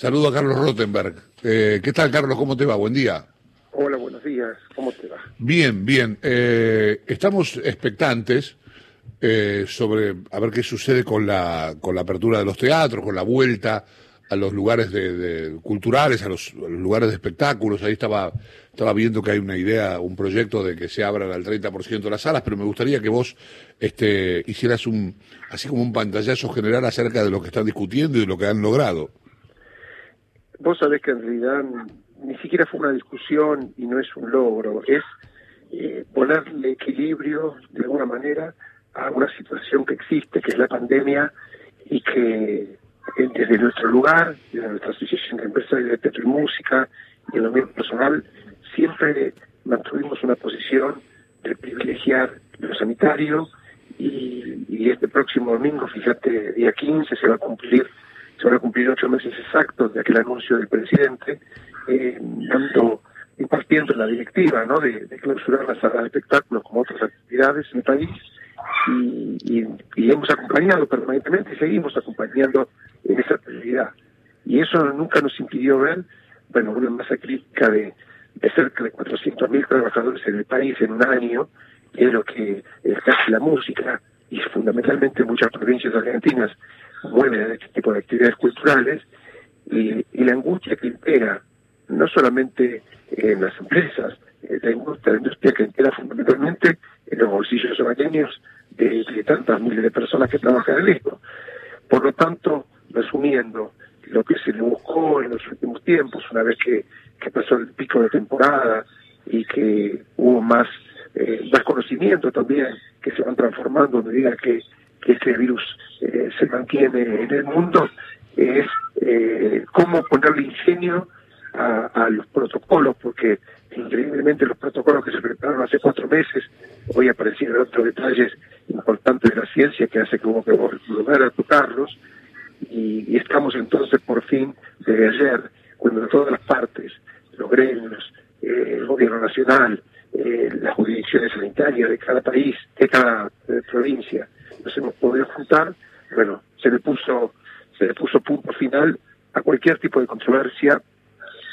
Saludo a Carlos Rottenberg. Eh, ¿Qué tal, Carlos? ¿Cómo te va? Buen día. Hola, buenos días. ¿Cómo te va? Bien, bien. Eh, estamos expectantes eh, sobre a ver qué sucede con la, con la apertura de los teatros, con la vuelta a los lugares de, culturales, a los, lugares de espectáculos. Ahí estaba, estaba viendo que hay una idea, un proyecto de que se abran al 30% las salas, pero me gustaría que vos este, hicieras un, así como un pantallazo general acerca de lo que están discutiendo y de lo que han logrado. Vos sabés que en realidad ni siquiera fue una discusión y no es un logro, es eh, ponerle equilibrio de alguna manera a una situación que existe, que es la pandemia, y que desde nuestro lugar, desde nuestra asociación de empresarios de teatro y música y en lo mismo personal, siempre mantuvimos una posición de privilegiar lo sanitario y, y, este próximo domingo, fíjate, día 15, se va a cumplir se van a cumplir ocho meses exactos de aquel anuncio del presidente, eh, dando, impartiendo la directiva ¿no? de, clausurar las salas de espectáculos como otras actividades en el país y, hemos acompañado permanentemente y seguimos acompañando en esa prioridad. Y eso nunca nos impidió ver, bueno, una masa crítica de, cerca de 400.000 trabajadores en el país en un año, que es lo que es casi la música y fundamentalmente muchas provincias argentinas mueven este tipo de actividades culturales y, la angustia que impera no solamente en las empresas, eh, la industria, la industria que impera fundamentalmente en los bolsillos hogareños de, tantas miles de personas que trabajan en esto. Por lo tanto, resumiendo, lo que se le buscó en los últimos tiempos, una vez que, que pasó el pico de temporada y que hubo más, eh, conocimiento también, que se van transformando a medida que que este virus se mantiene en el mundo es eh, cómo ponerle ingenio a, los protocolos, porque increíblemente los protocolos que se prepararon hace cuatro meses, hoy aparecieron otros detalles importantes de la ciencia que hace que hubo que volver a tocarlos, y, estamos entonces por fin, desde ayer, cuando todas las partes, los gremios, eh, el gobierno nacional, las jurisdicciones sanitarias de cada país, de cada provincia, nos hemos podido juntar, bueno, se le puso, se le puso punto final a cualquier tipo de controversia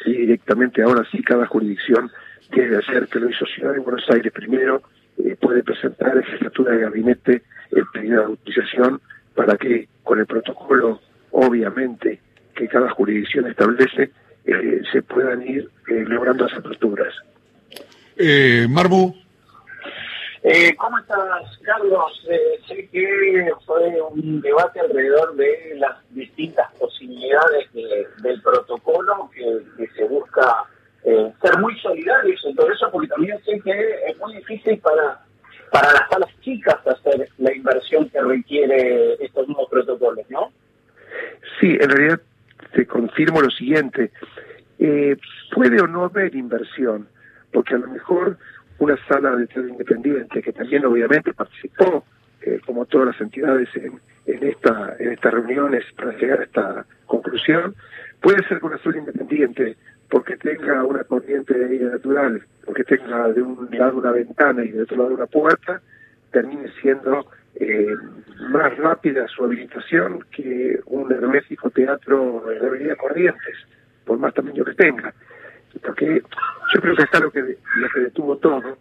y directamente ahora sí cada jurisdicción debe hacer, que lo hizo Ciudad de Buenos Aires primero, eh, puede presentar la jefatura de gabinete el pedido de autorización para que con el protocolo, obviamente, que cada jurisdicción establece, eh, se puedan ir eh, logrando las aperturas. Eh, Marbu. Eh, ¿Cómo estás, Carlos? Eh, sé que fue un debate alrededor de las distintas posibilidades del protocolo que, se busca eh, ser muy solidarios en todo eso, porque también sé que es muy difícil para, para las salas chicas hacer la inversión que requiere estos nuevos protocolos, ¿no? Sí, en realidad te confirmo lo siguiente. puede o no haber inversión, porque a lo mejor una sala de teatro independiente que también obviamente participó, eh, como todas las entidades, en, en, esta, en estas reuniones para llegar a esta conclusión. Puede ser que una sala independiente, porque tenga una corriente de aire natural, porque tenga de un lado una ventana y de otro lado una puerta, termine siendo eh, más rápida su habilitación que un hermético teatro de Avenida Corrientes, por más tamaño que tenga porque yo creo que está lo que, lo que detuvo todo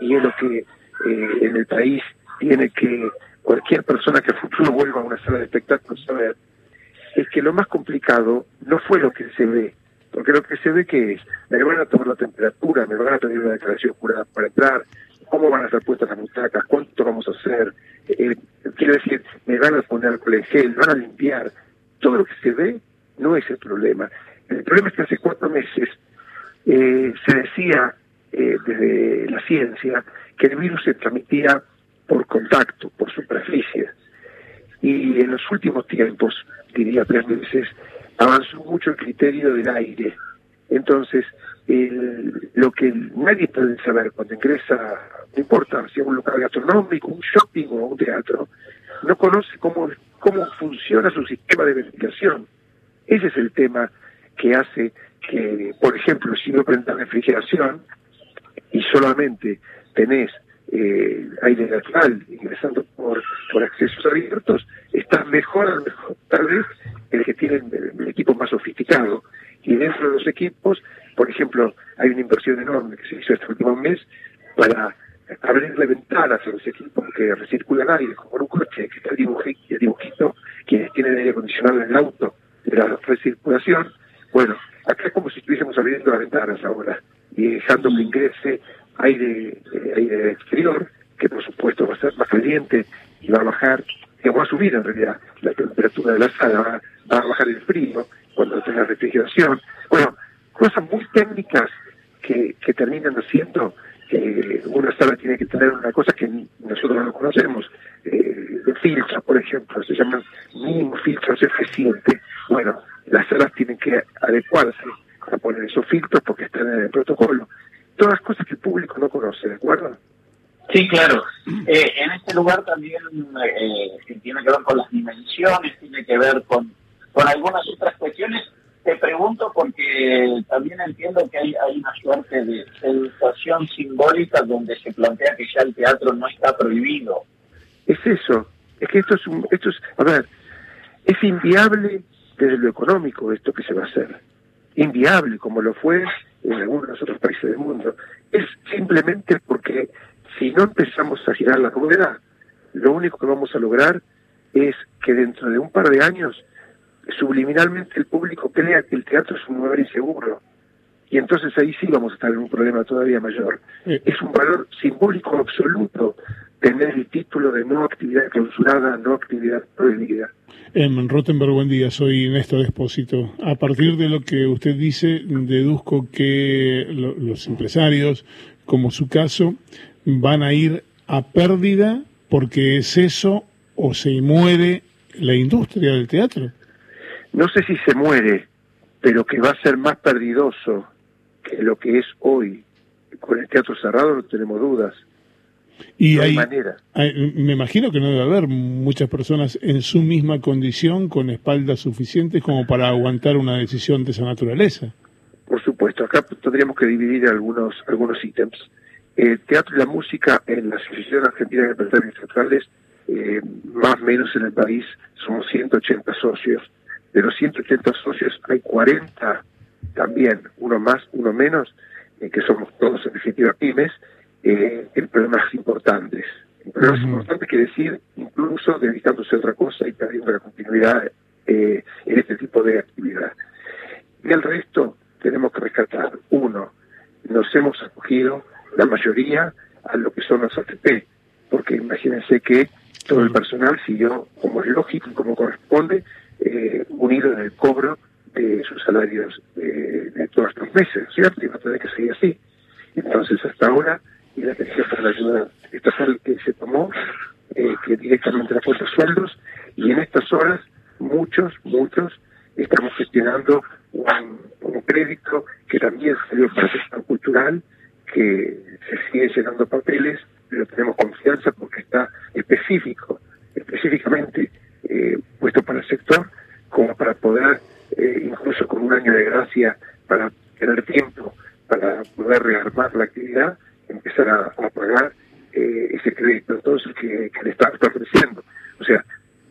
y es lo que eh, en el país tiene que cualquier persona que a futuro vuelva a una sala de espectáculos saber, es que lo más complicado no fue lo que se ve, porque lo que se ve que es, me van a tomar la temperatura, me van a pedir una declaración jurada para entrar, cómo van a estar puestas las butacas, cuánto vamos a hacer, eh, quiero decir, me van a poner alcohol gel, me van a limpiar, todo lo que se ve no es el problema. El problema es que hace cuatro meses eh, se decía eh, desde la ciencia que el virus se transmitía por contacto, por superficie. Y en los últimos tiempos, diría tres meses, avanzó mucho el criterio del aire. Entonces, lo que nadie puede saber cuando ingresa, no importa si es un local gastronómico, un shopping o un teatro, no conoce cómo, cómo funciona su sistema de ventilación. Ese es el tema que hace que, por ejemplo, si no prendes refrigeración y solamente tenés eh, aire natural, ingresando por, por accesos abiertos, está mejor, mejor tal vez el que tiene el, equipo más sofisticado. Y dentro de los equipos, por ejemplo, hay una inversión enorme que se hizo este último mes para abrirle ventanas a los equipos que recirculan aire, como en un coche que está el, dibujito, dibujito, quienes tienen aire acondicionado en el auto, de la recirculación. Bueno, acá es como si estuviésemos ahora y dejando que ingrese aire, eh, aire exterior, que por supuesto va a ser más caliente y va a bajar, que va a subir en realidad la temperatura de la sala, va, a bajar el frío cuando tenga refrigeración. Bueno, cosas muy técnicas que, que terminan haciendo que una sala tiene que tener una cosa que nosotros no conocemos, eh, filtros, por ejemplo, se llaman mínimos filtros eficientes. Bueno, las salas tienen que adecuarse a poner esos filtros porque están en el protocolo todas las cosas que el público no conoce, ¿de acuerdo? Sí, claro. Eh, en este lugar también eh, tiene que ver con las dimensiones, tiene que ver con, con algunas otras cuestiones. Te pregunto porque también entiendo que hay, hay una suerte de educación simbólica donde se plantea que ya el teatro no está prohibido. Es eso, es que esto es, un, esto es, a ver, es inviable desde lo económico esto que se va a hacer. Inviable, como lo fue en algunos de los otros países del mundo, es simplemente porque si no empezamos a girar la rueda, lo único que vamos a lograr es que dentro de un par de años, subliminalmente el público crea que el teatro es un lugar inseguro. Y entonces ahí sí vamos a estar en un problema todavía mayor. Es un valor simbólico absoluto tener el título de no actividad clausurada, no actividad prohibida. En Rottenberg, buen día, soy Néstor Espósito. A partir de lo que usted dice, deduzco que los empresarios, como su caso, van a ir a pérdida porque es eso o se muere la industria del teatro. No sé si se muere, pero que va a ser más perdidoso que lo que es hoy. Con el teatro cerrado no tenemos dudas. Y hay, manera. me imagino que no debe haber muchas personas en su misma condición con espaldas suficientes como para aguantar una decisión de esa naturaleza. Por supuesto, acá tendríamos que dividir algunos algunos ítems. El teatro y la música en la Asociación Argentina de Empresarios Teatrales, eh, más o menos en el país, somos 180 socios. De los 180 socios hay 40 también, uno más, uno menos, eh, que somos todos en definitiva pymes, eh, en problemas importantes. En problemas importantes quiere decir incluso dedicándose a otra cosa y perdiendo la continuidad eh, en este tipo de actividad. Y el resto tenemos que rescatar. Uno, nos hemos acogido la mayoría a lo que son los ATP, porque imagínense que todo el personal siguió, como es lógico y como corresponde, eh, unido en el cobro de sus salarios de, de todos estos meses, ¿cierto? Y va a tener que seguir así. Entonces, hasta ahora y la atención para la ayuda estatal que se tomó, eh, que directamente la cuenta sueldos, y en estas horas muchos, muchos estamos gestionando un, crédito que también salió para el sector cultural, que se sigue llenando papeles, pero tenemos confianza porque está específico, específicamente eh, puesto para el sector, como para poder, eh, incluso con un año de gracia, para tener tiempo para poder rearmar la actividad, empezar a, pagar eh, ese crédito entonces que, que le está, ofreciendo. O sea,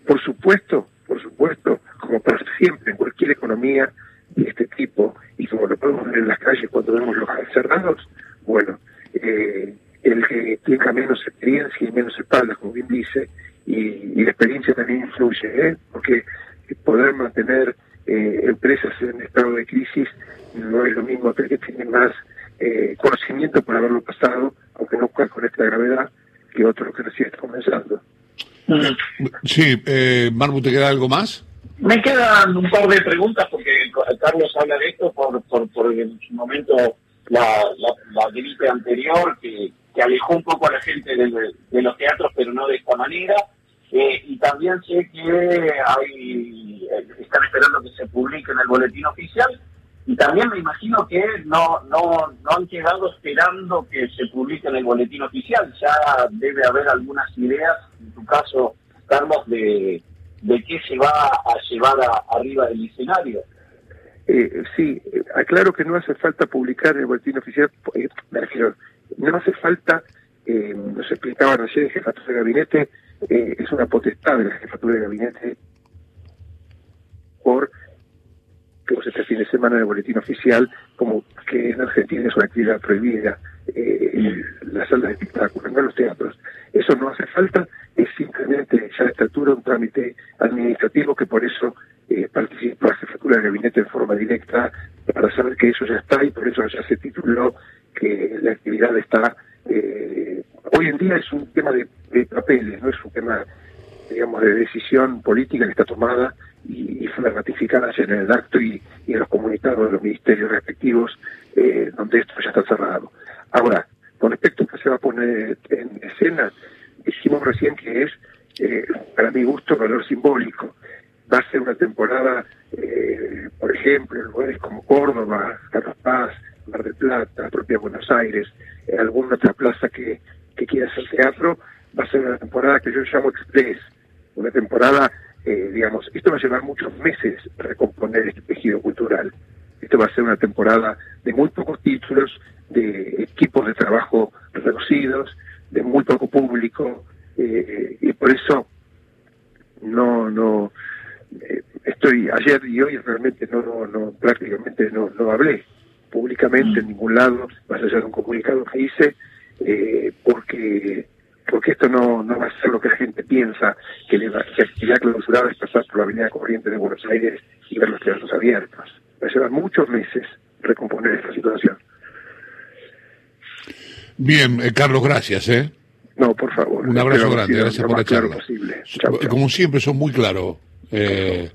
por supuesto, por supuesto, como para siempre en cualquier economía de este tipo, y como lo podemos ver en las calles cuando vemos los cerrados, bueno, eh, el que tenga menos experiencia y menos espaldas, como bien dice, y, la experiencia también influye, ¿eh? porque poder mantener eh, empresas en estado de crisis no es lo mismo el que tiene más eh, conocimiento por haberlo pasado, aunque no con esta gravedad, que otro que recién está comenzando. Sí, eh, Marbu, ¿te queda algo más? Me quedan un par de preguntas porque Carlos habla de esto por, por, por en su momento la, la, gripe anterior que, que, alejó un poco a la gente de, de los teatros, pero no de esta manera. Eh, y también sé que hay, eh, están esperando que se publique en el boletín oficial y también me imagino que no, no, no han quedado esperando que se publique en el boletín oficial. Ya debe haber algunas ideas, en tu caso, Carlos, de, de qué se va a llevar arriba del escenario. Eh, sí, aclaro que no hace falta publicar el boletín oficial, eh, no hace falta eh, nos explicaban ayer en jefatura de gabinete, eh, es una potestad de la jefatura de gabinete por este fin de semana en el boletín oficial como que en Argentina es una actividad prohibida eh, las salas de espectáculos, no los teatros. Eso no hace falta, es simplemente ya a esta altura un trámite administrativo que por eso eh, participa la jefatura de gabinete en forma directa para saber que eso ya está y por eso ya se tituló que la actividad está eh, hoy en día es un tema de, papeles, no es un tema, digamos, de decisión política que está tomada y, fue ratificada ayer en el acto y, en los comunicados de los ministerios respectivos, eh, donde esto ya está cerrado. Ahora, con respecto a que se va a poner en escena, dijimos recién que es, eh, para mi gusto, valor simbólico. Va a ser una temporada, eh, por ejemplo, en lugares como Córdoba, Carlos Paz, Mar del Plata, la propia Buenos Aires, en alguna otra plaza que, que quiera hacer teatro, va a ser una temporada que yo llamo express, una temporada, eh, digamos, esto va a llevar muchos meses recomponer este tejido cultural. Esto va a ser una temporada de muy pocos títulos, de equipos de trabajo reducidos, de muy poco público, eh, y por eso no, no, eh, estoy ayer y hoy realmente no, no, no prácticamente no, no hablé públicamente en ningún lado, más allá de un comunicado que hice, porque porque esto no, no va a ser lo que la gente piensa, que, la actividad clausurada es pasar por la avenida corriente de Buenos Aires y ver los teatros abiertos. Va a llevar muchos meses recomponer esta situación. Bien, eh, Carlos, gracias. ¿eh? No, por favor. Un abrazo grande, gracias por la charla. Como siempre, son muy claros. Eh,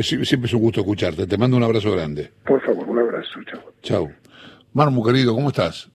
siempre es un gusto escucharte. Te mando un abrazo grande. Por favor, un abrazo. Chao. Chao. Marmu, querido, ¿cómo estás?